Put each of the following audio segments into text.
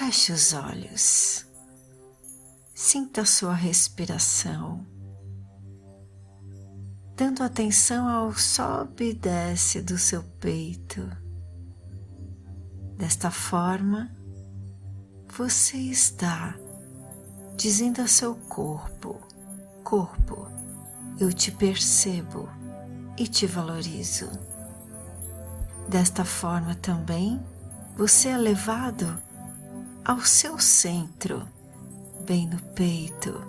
Feche os olhos. Sinta sua respiração, dando atenção ao sobe e desce do seu peito. Desta forma, você está dizendo a seu corpo: Corpo, eu te percebo e te valorizo. Desta forma também, você é levado ao seu centro, bem no peito,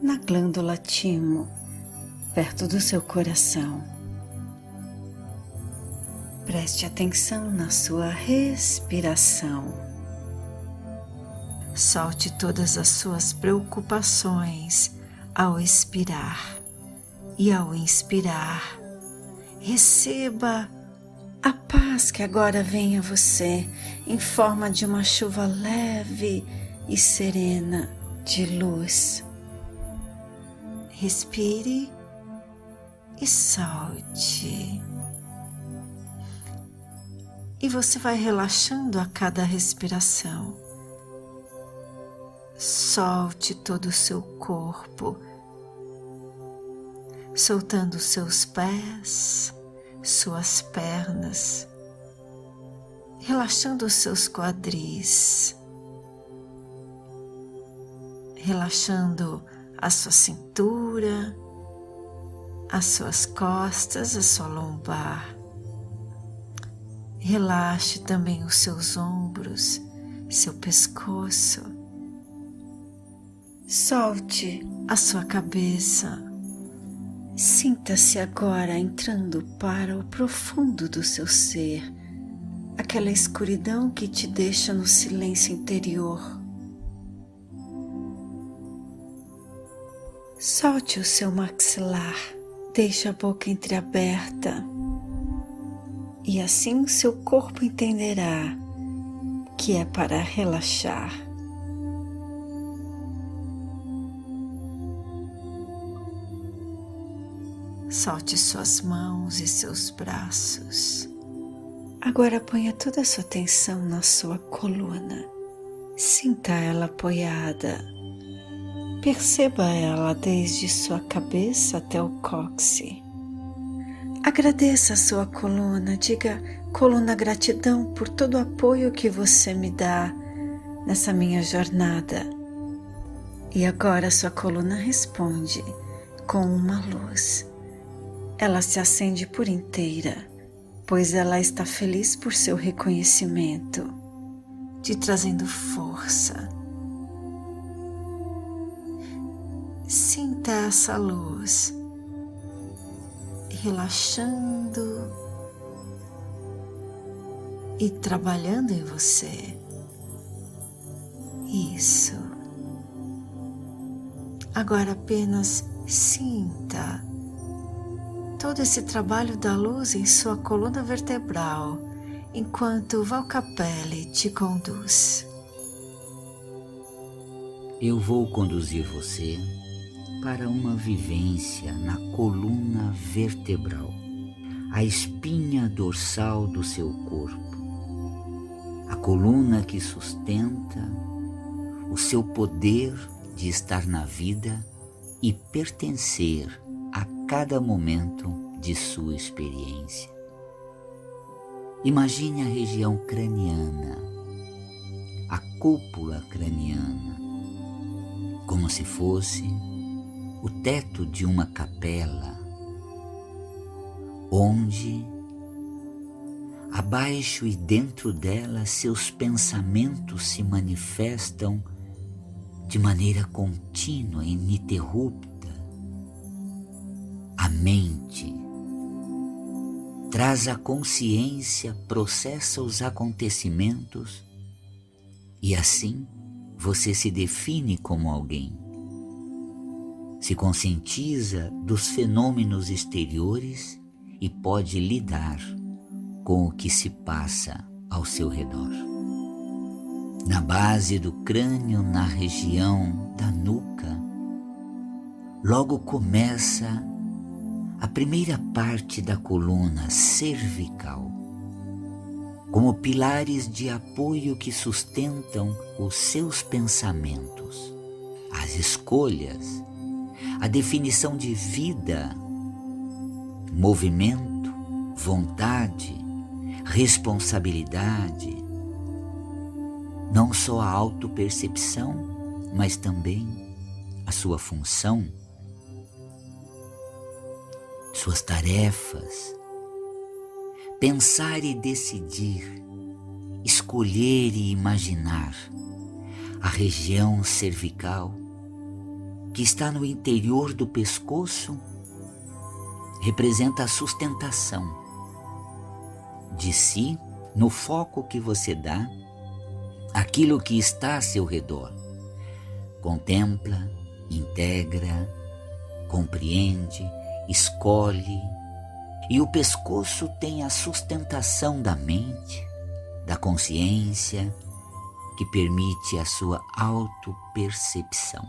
na glândula timo, perto do seu coração. Preste atenção na sua respiração. Solte todas as suas preocupações ao expirar e ao inspirar. Receba a paz que agora vem a você em forma de uma chuva leve e serena de luz. Respire e solte. E você vai relaxando a cada respiração. Solte todo o seu corpo, soltando seus pés, suas pernas, relaxando os seus quadris, relaxando a sua cintura, as suas costas, a sua lombar. Relaxe também os seus ombros, seu pescoço. Solte a sua cabeça Sinta-se agora entrando para o profundo do seu ser, aquela escuridão que te deixa no silêncio interior. Solte o seu maxilar, deixe a boca entreaberta e assim seu corpo entenderá que é para relaxar. Solte suas mãos e seus braços. Agora ponha toda a sua atenção na sua coluna. Sinta ela apoiada. Perceba ela desde sua cabeça até o cóccix. Agradeça a sua coluna, diga coluna gratidão por todo o apoio que você me dá nessa minha jornada. E agora sua coluna responde com uma luz ela se acende por inteira, pois ela está feliz por seu reconhecimento, te trazendo força. Sinta essa luz relaxando e trabalhando em você. Isso. Agora apenas sinta todo esse trabalho da luz em sua coluna vertebral, enquanto Valcapelli te conduz. Eu vou conduzir você para uma vivência na coluna vertebral, a espinha dorsal do seu corpo, a coluna que sustenta o seu poder de estar na vida e pertencer a cada momento de sua experiência. Imagine a região craniana, a cúpula craniana, como se fosse o teto de uma capela, onde, abaixo e dentro dela, seus pensamentos se manifestam de maneira contínua, ininterrupta a mente traz a consciência, processa os acontecimentos e assim você se define como alguém. Se conscientiza dos fenômenos exteriores e pode lidar com o que se passa ao seu redor. Na base do crânio, na região da nuca, logo começa a primeira parte da coluna cervical, como pilares de apoio que sustentam os seus pensamentos, as escolhas, a definição de vida, movimento, vontade, responsabilidade, não só a autopercepção, mas também a sua função, suas tarefas, pensar e decidir, escolher e imaginar a região cervical que está no interior do pescoço representa a sustentação de si no foco que você dá aquilo que está a seu redor. Contempla, integra, compreende, escolhe, e o pescoço tem a sustentação da mente, da consciência, que permite a sua autopercepção.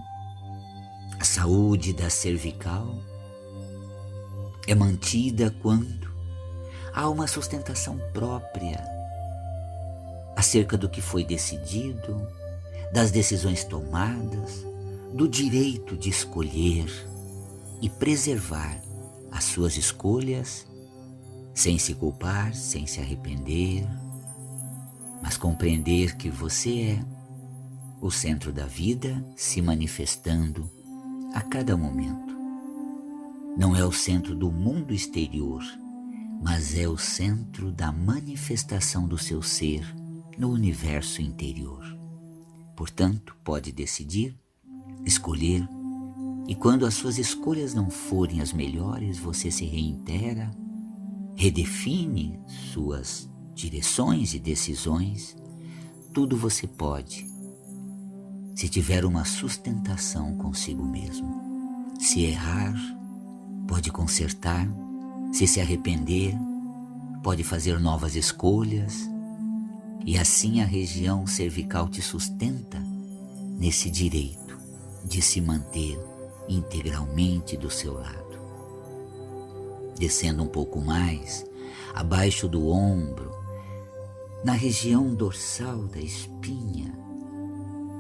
A saúde da cervical é mantida quando há uma sustentação própria acerca do que foi decidido, das decisões tomadas, do direito de escolher e preservar as suas escolhas sem se culpar, sem se arrepender, mas compreender que você é o centro da vida se manifestando a cada momento. Não é o centro do mundo exterior, mas é o centro da manifestação do seu ser no universo interior. Portanto, pode decidir, escolher, e quando as suas escolhas não forem as melhores, você se reintegra redefine suas direções e decisões, tudo você pode, se tiver uma sustentação consigo mesmo. Se errar, pode consertar, se se arrepender, pode fazer novas escolhas, e assim a região cervical te sustenta nesse direito de se manter integralmente do seu lado descendo um pouco mais, abaixo do ombro, na região dorsal da espinha,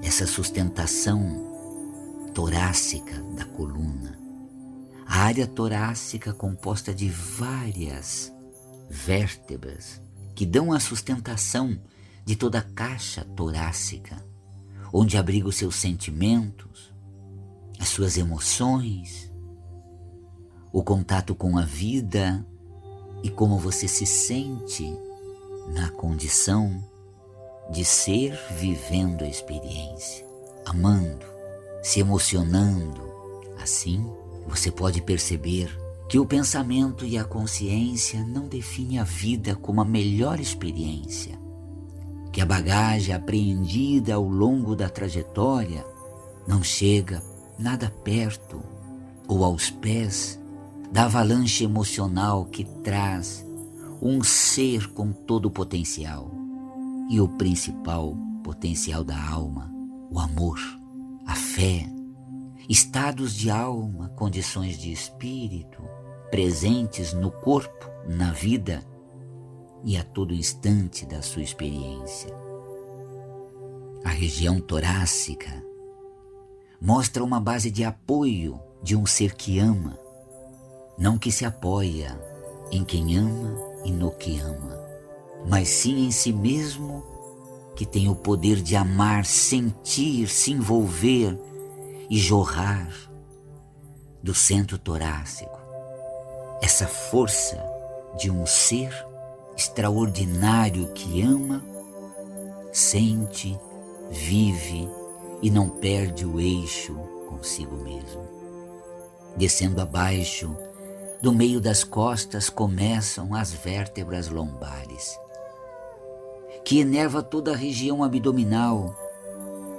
essa sustentação torácica da coluna. A área torácica composta de várias vértebras que dão a sustentação de toda a caixa torácica, onde abriga os seus sentimentos, as suas emoções, o contato com a vida e como você se sente na condição de ser vivendo a experiência, amando, se emocionando. Assim, você pode perceber que o pensamento e a consciência não definem a vida como a melhor experiência, que a bagagem apreendida ao longo da trajetória não chega nada perto ou aos pés da avalanche emocional que traz um ser com todo o potencial e o principal potencial da alma, o amor, a fé, estados de alma, condições de espírito presentes no corpo, na vida e a todo instante da sua experiência. A região torácica mostra uma base de apoio de um ser que ama não que se apoia em quem ama e no que ama, mas sim em si mesmo que tem o poder de amar, sentir, se envolver e jorrar do centro torácico. Essa força de um ser extraordinário que ama, sente, vive e não perde o eixo consigo mesmo. Descendo abaixo do meio das costas começam as vértebras lombares, que enerva toda a região abdominal,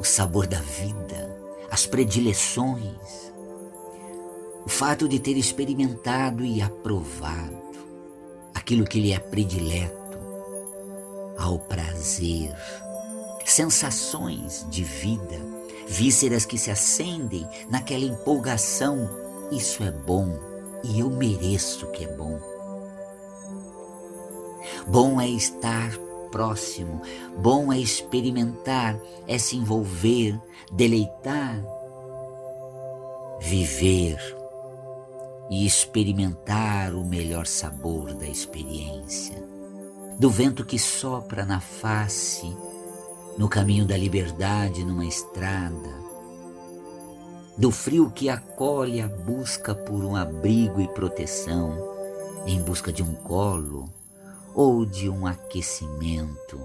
o sabor da vida, as predileções, o fato de ter experimentado e aprovado aquilo que lhe é predileto, ao prazer, sensações de vida, vísceras que se acendem naquela empolgação. Isso é bom e eu mereço que é bom. Bom é estar próximo, bom é experimentar, é se envolver, deleitar, viver e experimentar o melhor sabor da experiência, do vento que sopra na face, no caminho da liberdade numa estrada, do frio que acolhe a busca por um abrigo e proteção, em busca de um colo ou de um aquecimento.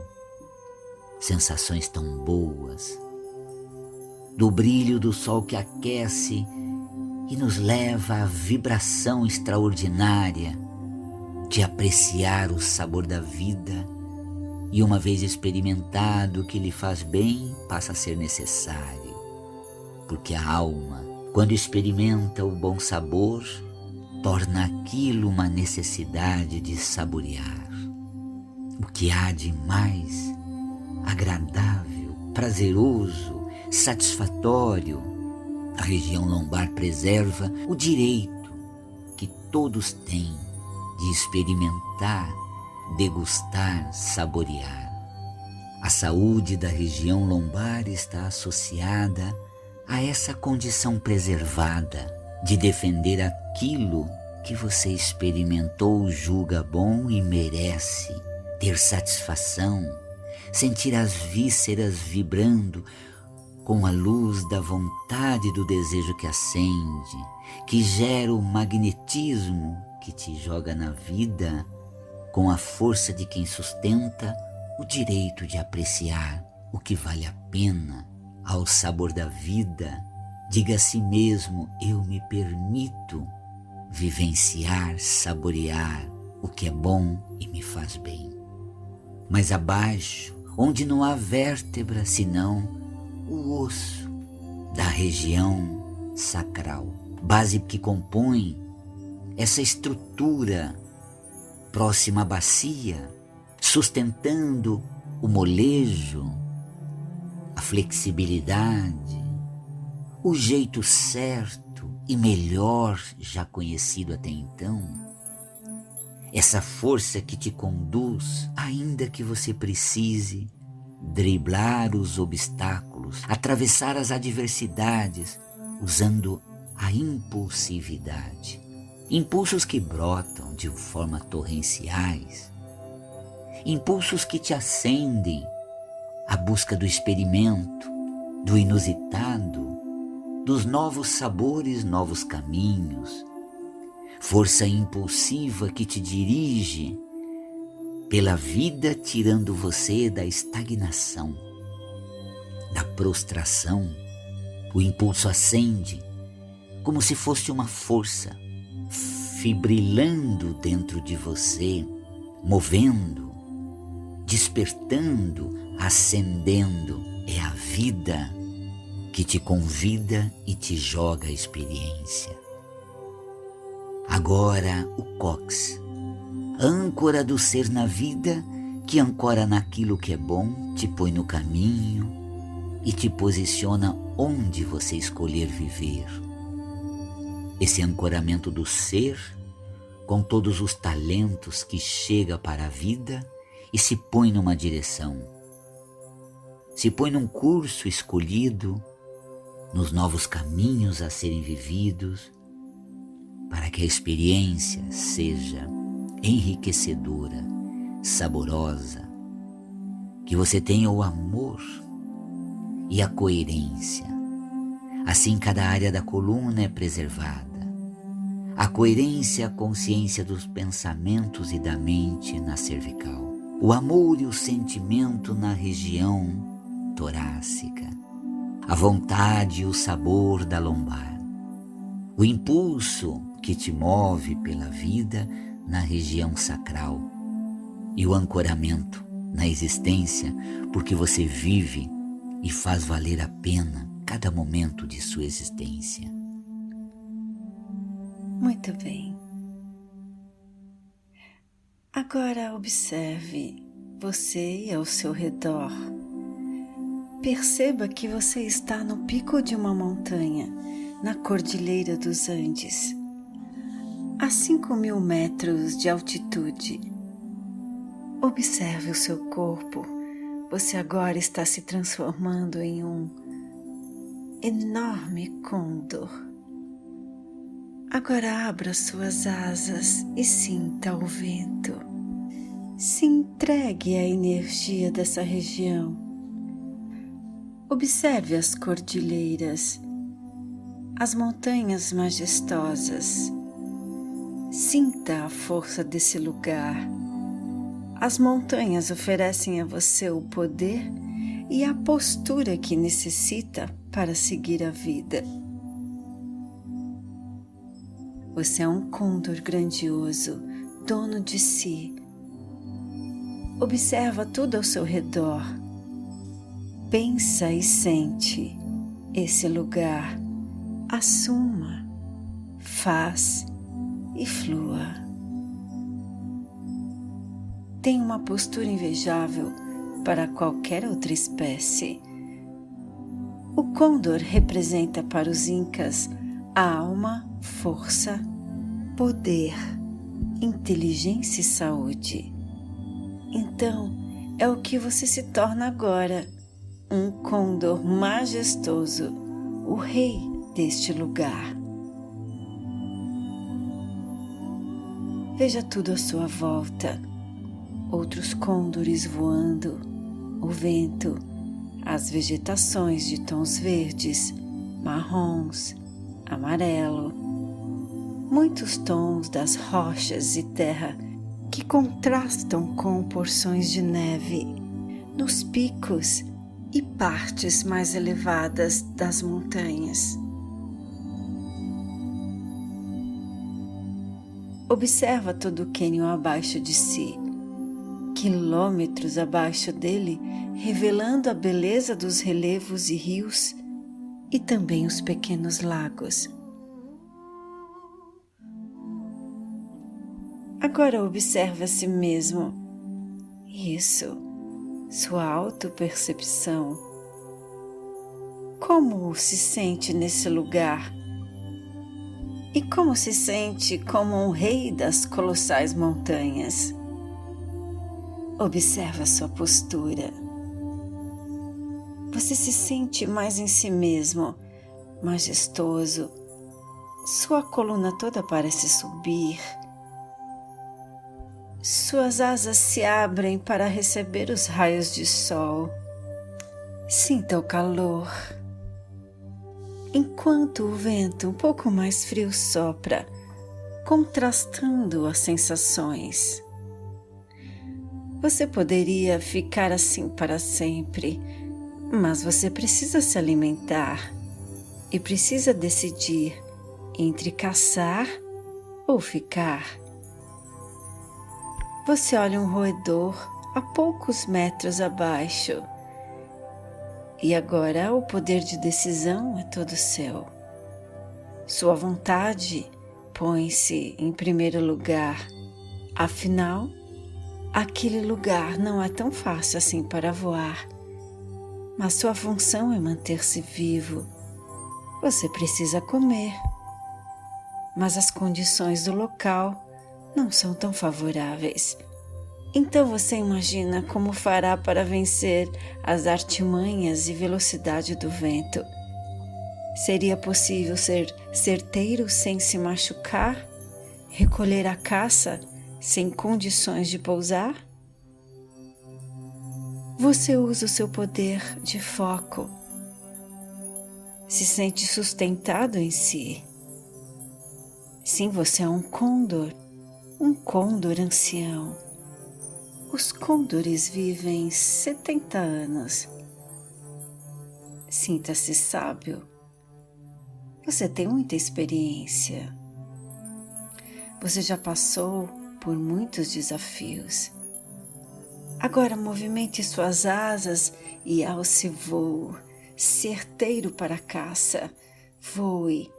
Sensações tão boas, do brilho do sol que aquece e nos leva à vibração extraordinária de apreciar o sabor da vida e, uma vez experimentado o que lhe faz bem, passa a ser necessário. Porque a alma, quando experimenta o bom sabor, torna aquilo uma necessidade de saborear. O que há de mais agradável, prazeroso, satisfatório a região lombar preserva o direito que todos têm de experimentar, degustar, saborear. A saúde da região lombar está associada a essa condição preservada de defender aquilo que você experimentou, julga bom e merece, ter satisfação, sentir as vísceras vibrando com a luz da vontade do desejo que acende, que gera o magnetismo que te joga na vida, com a força de quem sustenta o direito de apreciar o que vale a pena, ao sabor da vida, diga a si mesmo: eu me permito vivenciar, saborear o que é bom e me faz bem. Mas abaixo, onde não há vértebra senão o osso da região sacral, base que compõe essa estrutura próxima bacia, sustentando o molejo, a flexibilidade, o jeito certo e melhor já conhecido até então. Essa força que te conduz, ainda que você precise driblar os obstáculos, atravessar as adversidades usando a impulsividade. Impulsos que brotam de forma torrenciais, impulsos que te acendem à busca do experimento, do inusitado, dos novos sabores, novos caminhos, força impulsiva que te dirige pela vida tirando você da estagnação, da prostração. O impulso acende como se fosse uma força fibrilando dentro de você, movendo, despertando, acendendo. É a vida que te convida e te joga a experiência. Agora o cox âncora do ser na vida, que ancora naquilo que é bom, te põe no caminho e te posiciona onde você escolher viver. Esse ancoramento do ser, com todos os talentos que chega para a vida e se põe numa direção. Se põe num curso escolhido, nos novos caminhos a serem vividos, para que a experiência seja enriquecedora, saborosa, que você tenha o amor e a coerência. Assim, cada área da coluna é preservada. A coerência, a consciência dos pensamentos e da mente na cervical. O amor e o sentimento na região torácica. A vontade e o sabor da lombar. O impulso que te move pela vida na região sacral e o ancoramento na existência, porque você vive e faz valer a pena cada momento de sua existência. Muito bem. Agora observe você ao seu redor. Perceba que você está no pico de uma montanha, na Cordilheira dos Andes a 5 mil metros de altitude. Observe o seu corpo. Você agora está se transformando em um enorme condor. Agora abra suas asas e sinta o vento. Se entregue à energia dessa região. Observe as cordilheiras, as montanhas majestosas. Sinta a força desse lugar. As montanhas oferecem a você o poder e a postura que necessita para seguir a vida. Você é um condor grandioso, dono de si. Observa tudo ao seu redor. Pensa e sente esse lugar. Assuma, faz e flua. Tem uma postura invejável para qualquer outra espécie. O condor representa para os incas a alma força, poder, inteligência e saúde. Então, é o que você se torna agora, um condor majestoso, o rei deste lugar. Veja tudo à sua volta, outros condores voando, o vento, as vegetações de tons verdes, marrons, amarelo, muitos tons das rochas e terra que contrastam com porções de neve nos picos e partes mais elevadas das montanhas. Observa todo o cânion abaixo de si, quilômetros abaixo dele, revelando a beleza dos relevos e rios e também os pequenos lagos. Agora observe a si mesmo. Isso, sua autopercepção. Como se sente nesse lugar? E como se sente como um rei das colossais montanhas? Observe a sua postura. Você se sente mais em si mesmo, majestoso. Sua coluna toda parece subir suas asas se abrem para receber os raios de sol. Sinta o calor. Enquanto o vento um pouco mais frio sopra, contrastando as sensações. Você poderia ficar assim para sempre, mas você precisa se alimentar e precisa decidir entre caçar ou ficar. Você olha um roedor a poucos metros abaixo. E agora o poder de decisão é todo seu. Sua vontade põe-se em primeiro lugar. Afinal, aquele lugar não é tão fácil assim para voar. Mas sua função é manter-se vivo. Você precisa comer. Mas as condições do local não são tão favoráveis. Então você imagina como fará para vencer as artimanhas e velocidade do vento? Seria possível ser certeiro sem se machucar? Recolher a caça sem condições de pousar? Você usa o seu poder de foco. Se sente sustentado em si. Sim, você é um condor um côndor ancião. Os côndores vivem 70 anos. Sinta-se sábio. Você tem muita experiência. Você já passou por muitos desafios. Agora movimente suas asas e alce voo, certeiro para a caça. Voe.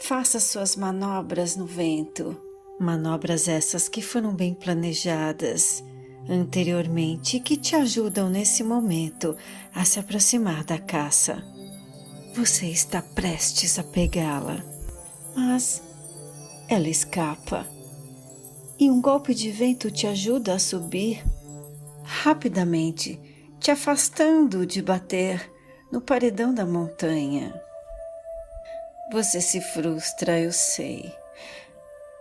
Faça suas manobras no vento Manobras essas que foram bem planejadas anteriormente que te ajudam nesse momento a se aproximar da caça. Você está prestes a pegá-la, mas ela escapa. E um golpe de vento te ajuda a subir rapidamente, te afastando de bater no paredão da montanha. Você se frustra, eu sei.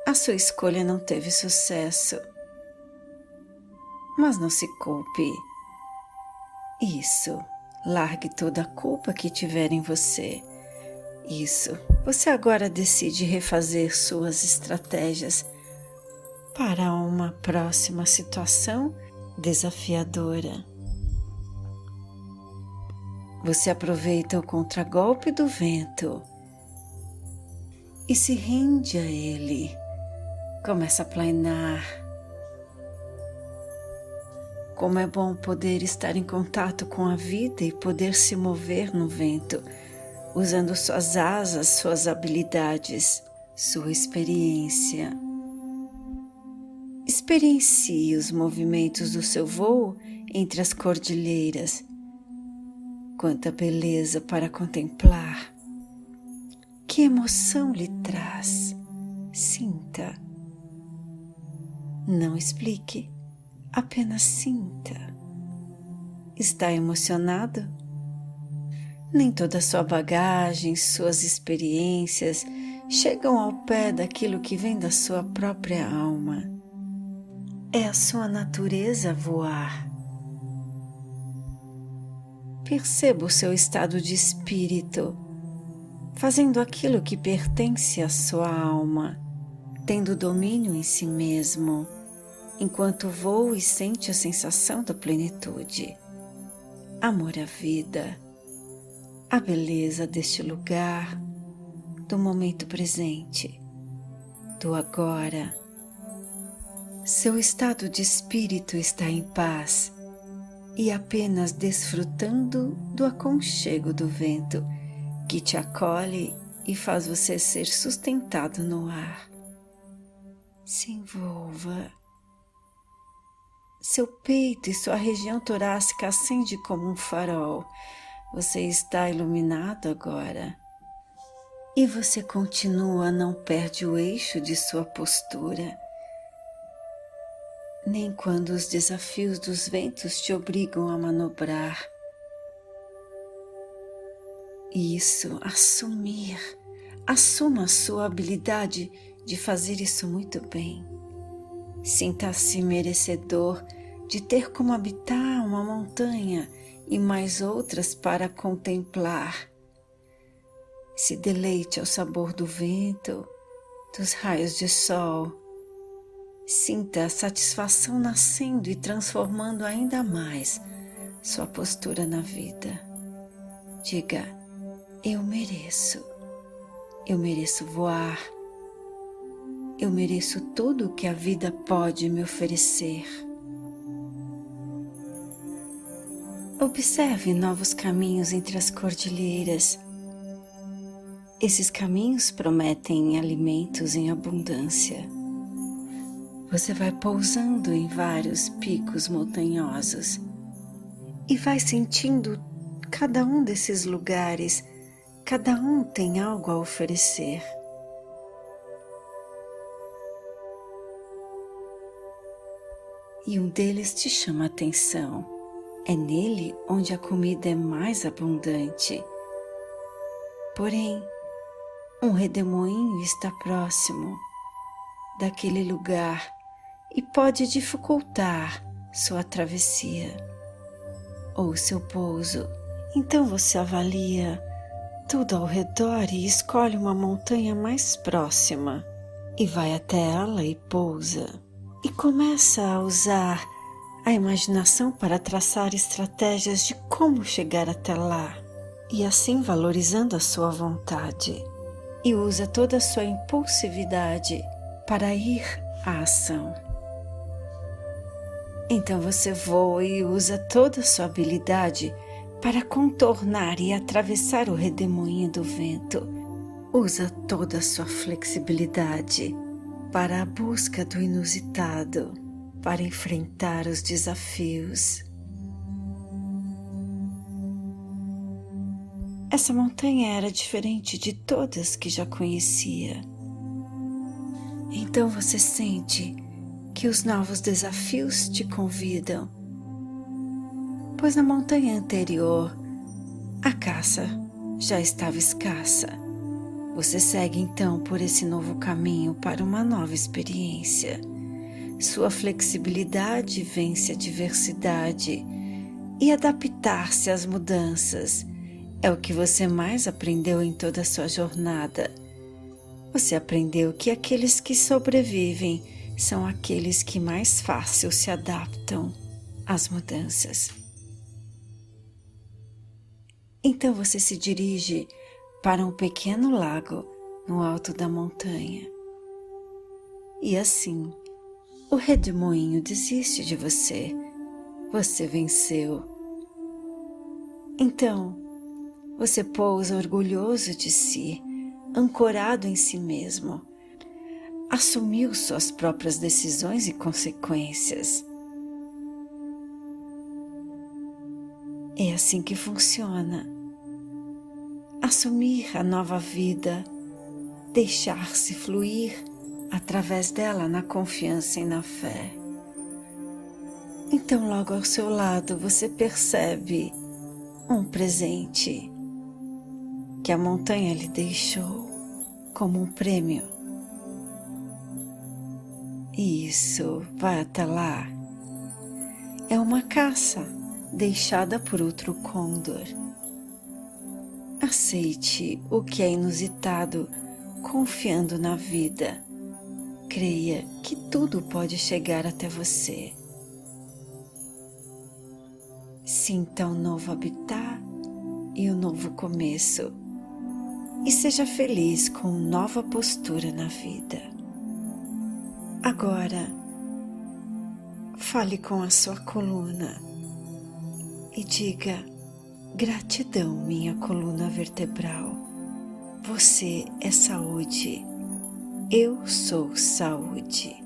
A sua escolha não teve sucesso. Mas não se culpe. Isso, largue toda a culpa que tiver em você. Isso, você agora decide refazer suas estratégias para uma próxima situação desafiadora. Você aproveita o contragolpe do vento e se rende a ele. Começa a planar. Como é bom poder estar em contato com a vida e poder se mover no vento, usando suas asas, suas habilidades, sua experiência. Experiencie os movimentos do seu voo entre as cordilheiras. Quanta beleza para contemplar! Que emoção lhe traz? Sinta. Não explique, apenas sinta. Está emocionado? Nem toda sua bagagem, suas experiências chegam ao pé daquilo que vem da sua própria alma. É a sua natureza voar. Perceba o seu estado de espírito fazendo aquilo que pertence à sua alma, tendo domínio em si mesmo, enquanto voa e sente a sensação da plenitude, amor à vida, a beleza deste lugar, do momento presente, do agora. Seu estado de espírito está em paz e apenas desfrutando do aconchego do vento que te acolhe e faz você ser sustentado no ar. Se envolva. Seu peito e sua região torácica acende como um farol. Você está iluminado agora. E você continua, não perde o eixo de sua postura. Nem quando os desafios dos ventos te obrigam a manobrar isso, assumir. Assuma sua habilidade de fazer isso muito bem. Sinta-se merecedor de ter como habitar uma montanha e mais outras para contemplar. Se deleite ao sabor do vento, dos raios de sol. Sinta a satisfação nascendo e transformando ainda mais sua postura na vida. Diga, eu mereço. Eu mereço voar. Eu mereço tudo o que a vida pode me oferecer. Observe novos caminhos entre as cordilheiras. Esses caminhos prometem alimentos em abundância. Você vai pousando em vários picos montanhosos e vai sentindo cada um desses lugares Cada um tem algo a oferecer. E um deles te chama a atenção. É nele onde a comida é mais abundante. Porém, um redemoinho está próximo daquele lugar e pode dificultar sua travessia ou seu pouso. Então você avalia tudo ao redor e escolhe uma montanha mais próxima e vai até ela e pousa. E começa a usar a imaginação para traçar estratégias de como chegar até lá e assim valorizando a sua vontade. E usa toda a sua impulsividade para ir à ação. Então você voa e usa toda a sua habilidade para contornar e atravessar o redemoinho do vento. Usa toda a sua flexibilidade para a busca do inusitado, para enfrentar os desafios. Essa montanha era diferente de todas que já conhecia. Então você sente que os novos desafios te convidam, pois na montanha anterior a caça já estava escassa. Você segue então por esse novo caminho para uma nova experiência. Sua flexibilidade vence a diversidade e adaptar-se às mudanças é o que você mais aprendeu em toda a sua jornada. Você aprendeu que aqueles que sobrevivem são aqueles que mais fácil se adaptam às mudanças. Então você se dirige para um pequeno lago no alto da montanha. E assim, o redemoinho desiste de você. Você venceu. Então, você pousa orgulhoso de si, ancorado em si mesmo. Assumiu suas próprias decisões e consequências. É assim que funciona. Assumir a nova vida, deixar-se fluir através dela na confiança e na fé. Então, logo ao seu lado, você percebe um presente que a montanha lhe deixou como um prêmio. Isso, vai até lá. É uma caça deixada por outro côndor. Aceite o que é inusitado, confiando na vida. Creia que tudo pode chegar até você. Sinta o um novo habitat e o um novo começo e seja feliz com nova postura na vida. Agora, fale com a sua coluna e diga: gratidão, minha coluna vertebral. Você é saúde. Eu sou saúde.